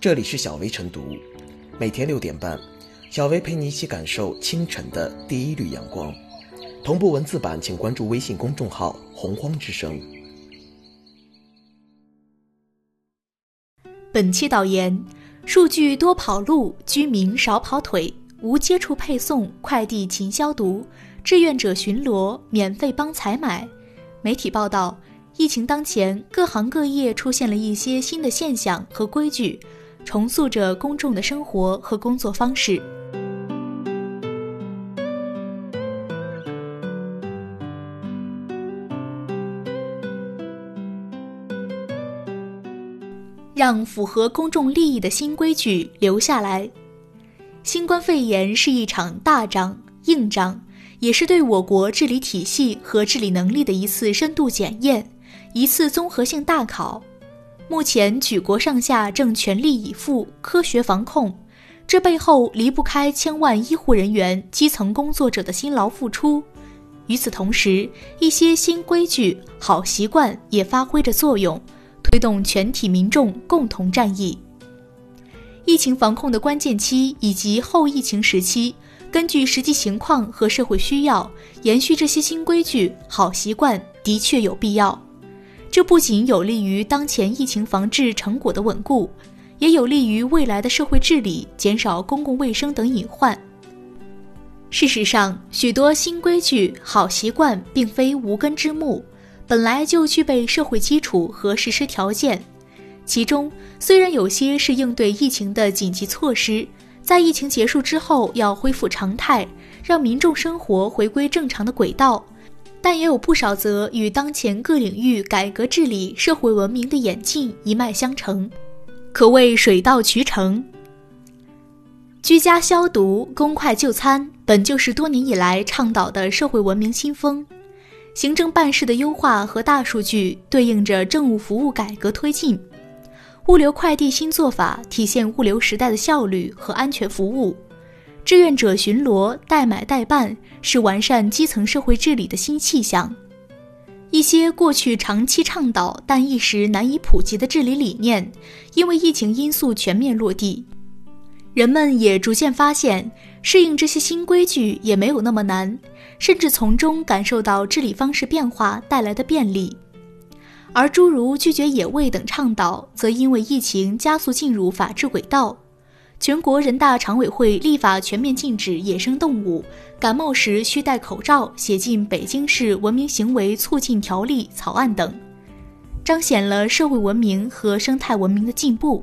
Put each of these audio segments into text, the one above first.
这里是小薇晨读，每天六点半，小薇陪你一起感受清晨的第一缕阳光。同步文字版，请关注微信公众号“洪荒之声”。本期导言：数据多跑路，居民少跑腿，无接触配送，快递勤消毒，志愿者巡逻，免费帮采买。媒体报道，疫情当前，各行各业出现了一些新的现象和规矩。重塑着公众的生活和工作方式，让符合公众利益的新规矩留下来。新冠肺炎是一场大仗、硬仗，也是对我国治理体系和治理能力的一次深度检验，一次综合性大考。目前，举国上下正全力以赴科学防控，这背后离不开千万医护人员、基层工作者的辛劳付出。与此同时，一些新规矩、好习惯也发挥着作用，推动全体民众共同战役。疫情防控的关键期以及后疫情时期，根据实际情况和社会需要，延续这些新规矩、好习惯的确有必要。这不仅有利于当前疫情防治成果的稳固，也有利于未来的社会治理，减少公共卫生等隐患。事实上，许多新规矩、好习惯并非无根之木，本来就具备社会基础和实施条件。其中，虽然有些是应对疫情的紧急措施，在疫情结束之后要恢复常态，让民众生活回归正常的轨道。但也有不少则与当前各领域改革治理、社会文明的演进一脉相承，可谓水到渠成。居家消毒、公筷就餐，本就是多年以来倡导的社会文明新风。行政办事的优化和大数据对应着政务服务改革推进，物流快递新做法体现物流时代的效率和安全服务。志愿者巡逻、代买代办是完善基层社会治理的新气象。一些过去长期倡导但一时难以普及的治理理念，因为疫情因素全面落地，人们也逐渐发现适应这些新规矩也没有那么难，甚至从中感受到治理方式变化带来的便利。而诸如拒绝野味等倡导，则因为疫情加速进入法治轨道。全国人大常委会立法全面禁止野生动物感冒时需戴口罩写进北京市文明行为促进条例草案等，彰显了社会文明和生态文明的进步。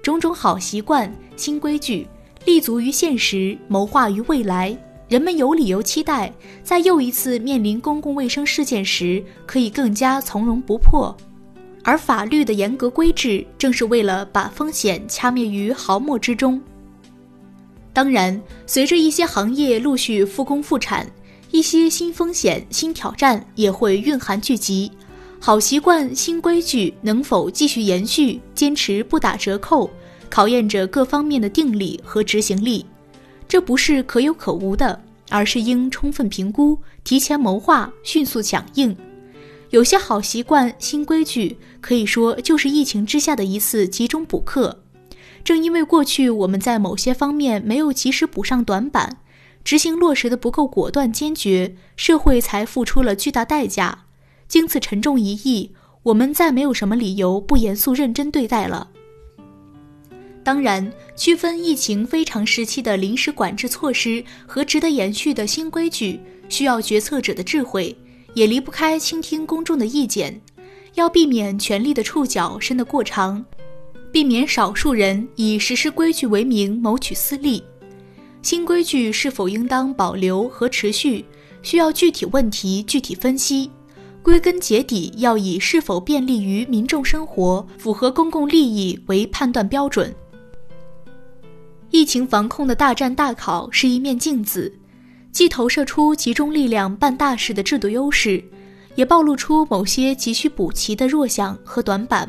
种种好习惯、新规矩立足于现实，谋划于未来，人们有理由期待，在又一次面临公共卫生事件时，可以更加从容不迫。而法律的严格规制，正是为了把风险掐灭于毫末之中。当然，随着一些行业陆续复工复产，一些新风险、新挑战也会蕴含聚集。好习惯、新规矩能否继续延续、坚持不打折扣，考验着各方面的定力和执行力。这不是可有可无的，而是应充分评估、提前谋划、迅速响应。有些好习惯、新规矩，可以说就是疫情之下的一次集中补课。正因为过去我们在某些方面没有及时补上短板，执行落实的不够果断坚决，社会才付出了巨大代价。经此沉重一役，我们再没有什么理由不严肃认真对待了。当然，区分疫情非常时期的临时管制措施和值得延续的新规矩，需要决策者的智慧。也离不开倾听公众的意见，要避免权力的触角伸得过长，避免少数人以实施规矩为名谋取私利。新规矩是否应当保留和持续，需要具体问题具体分析。归根结底，要以是否便利于民众生活、符合公共利益为判断标准。疫情防控的大战大考是一面镜子。既投射出集中力量办大事的制度优势，也暴露出某些急需补齐的弱项和短板。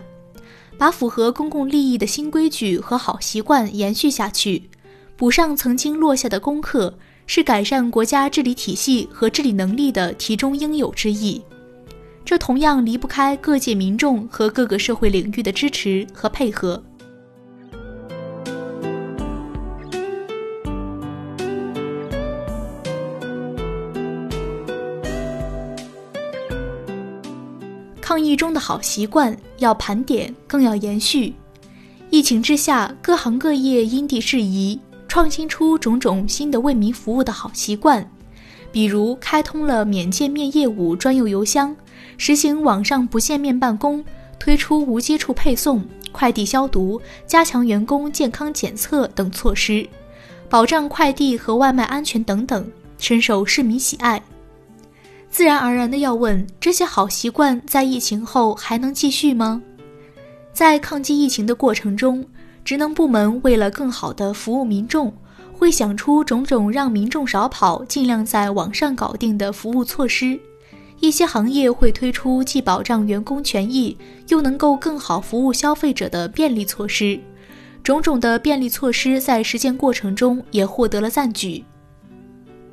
把符合公共利益的新规矩和好习惯延续下去，补上曾经落下的功课，是改善国家治理体系和治理能力的题中应有之义。这同样离不开各界民众和各个社会领域的支持和配合。中的好习惯要盘点，更要延续。疫情之下，各行各业因地制宜，创新出种种新的为民服务的好习惯，比如开通了免见面业务专用邮箱，实行网上不见面办公，推出无接触配送、快递消毒、加强员工健康检测等措施，保障快递和外卖安全等等，深受市民喜爱。自然而然的要问：这些好习惯在疫情后还能继续吗？在抗击疫情的过程中，职能部门为了更好的服务民众，会想出种种让民众少跑、尽量在网上搞定的服务措施。一些行业会推出既保障员工权益，又能够更好服务消费者的便利措施。种种的便利措施在实践过程中也获得了赞举。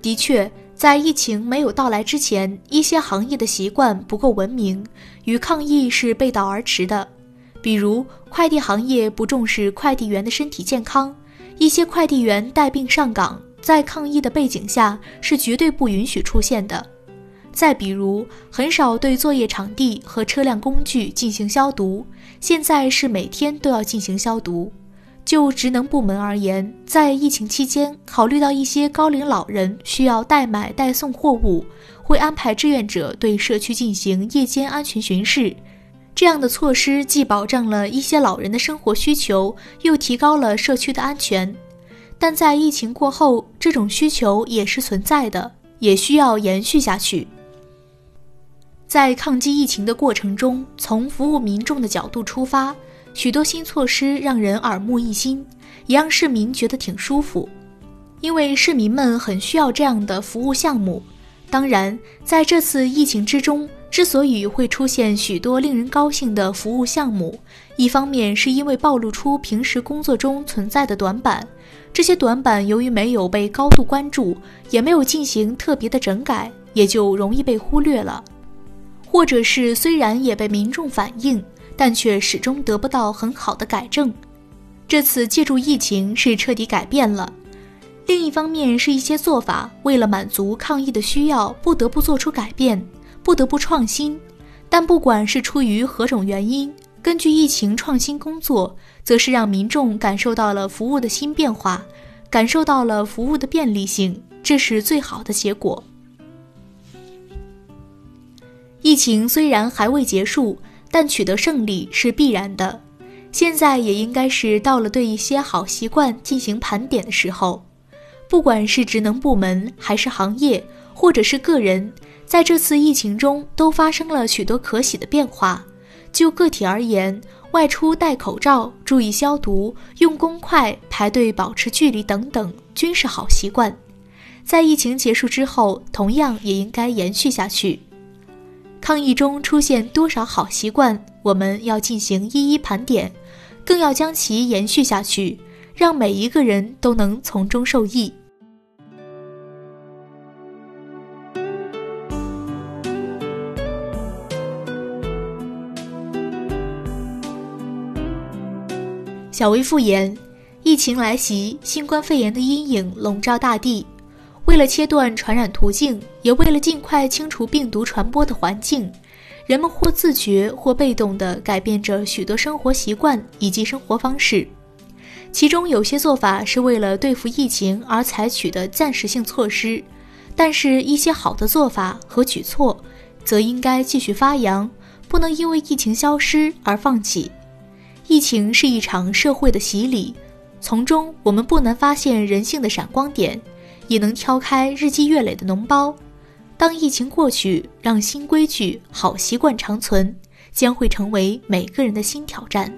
的确。在疫情没有到来之前，一些行业的习惯不够文明，与抗疫是背道而驰的。比如，快递行业不重视快递员的身体健康，一些快递员带病上岗，在抗疫的背景下是绝对不允许出现的。再比如，很少对作业场地和车辆工具进行消毒，现在是每天都要进行消毒。就职能部门而言，在疫情期间，考虑到一些高龄老人需要代买代送货物，会安排志愿者对社区进行夜间安全巡视。这样的措施既保障了一些老人的生活需求，又提高了社区的安全。但在疫情过后，这种需求也是存在的，也需要延续下去。在抗击疫情的过程中，从服务民众的角度出发。许多新措施让人耳目一新，也让市民觉得挺舒服，因为市民们很需要这样的服务项目。当然，在这次疫情之中，之所以会出现许多令人高兴的服务项目，一方面是因为暴露出平时工作中存在的短板，这些短板由于没有被高度关注，也没有进行特别的整改，也就容易被忽略了；或者是虽然也被民众反映。但却始终得不到很好的改正。这次借助疫情是彻底改变了。另一方面是一些做法为了满足抗疫的需要，不得不做出改变，不得不创新。但不管是出于何种原因，根据疫情创新工作，则是让民众感受到了服务的新变化，感受到了服务的便利性，这是最好的结果。疫情虽然还未结束。但取得胜利是必然的，现在也应该是到了对一些好习惯进行盘点的时候。不管是职能部门，还是行业，或者是个人，在这次疫情中都发生了许多可喜的变化。就个体而言，外出戴口罩、注意消毒、用公筷、排队保持距离等等，均是好习惯。在疫情结束之后，同样也应该延续下去。抗疫中出现多少好习惯，我们要进行一一盘点，更要将其延续下去，让每一个人都能从中受益。小薇复言，疫情来袭，新冠肺炎的阴影笼罩大地。为了切断传染途径，也为了尽快清除病毒传播的环境，人们或自觉或被动地改变着许多生活习惯以及生活方式。其中有些做法是为了对付疫情而采取的暂时性措施，但是，一些好的做法和举措，则应该继续发扬，不能因为疫情消失而放弃。疫情是一场社会的洗礼，从中我们不难发现人性的闪光点。也能挑开日积月累的脓包。当疫情过去，让新规矩、好习惯长存，将会成为每个人的新挑战。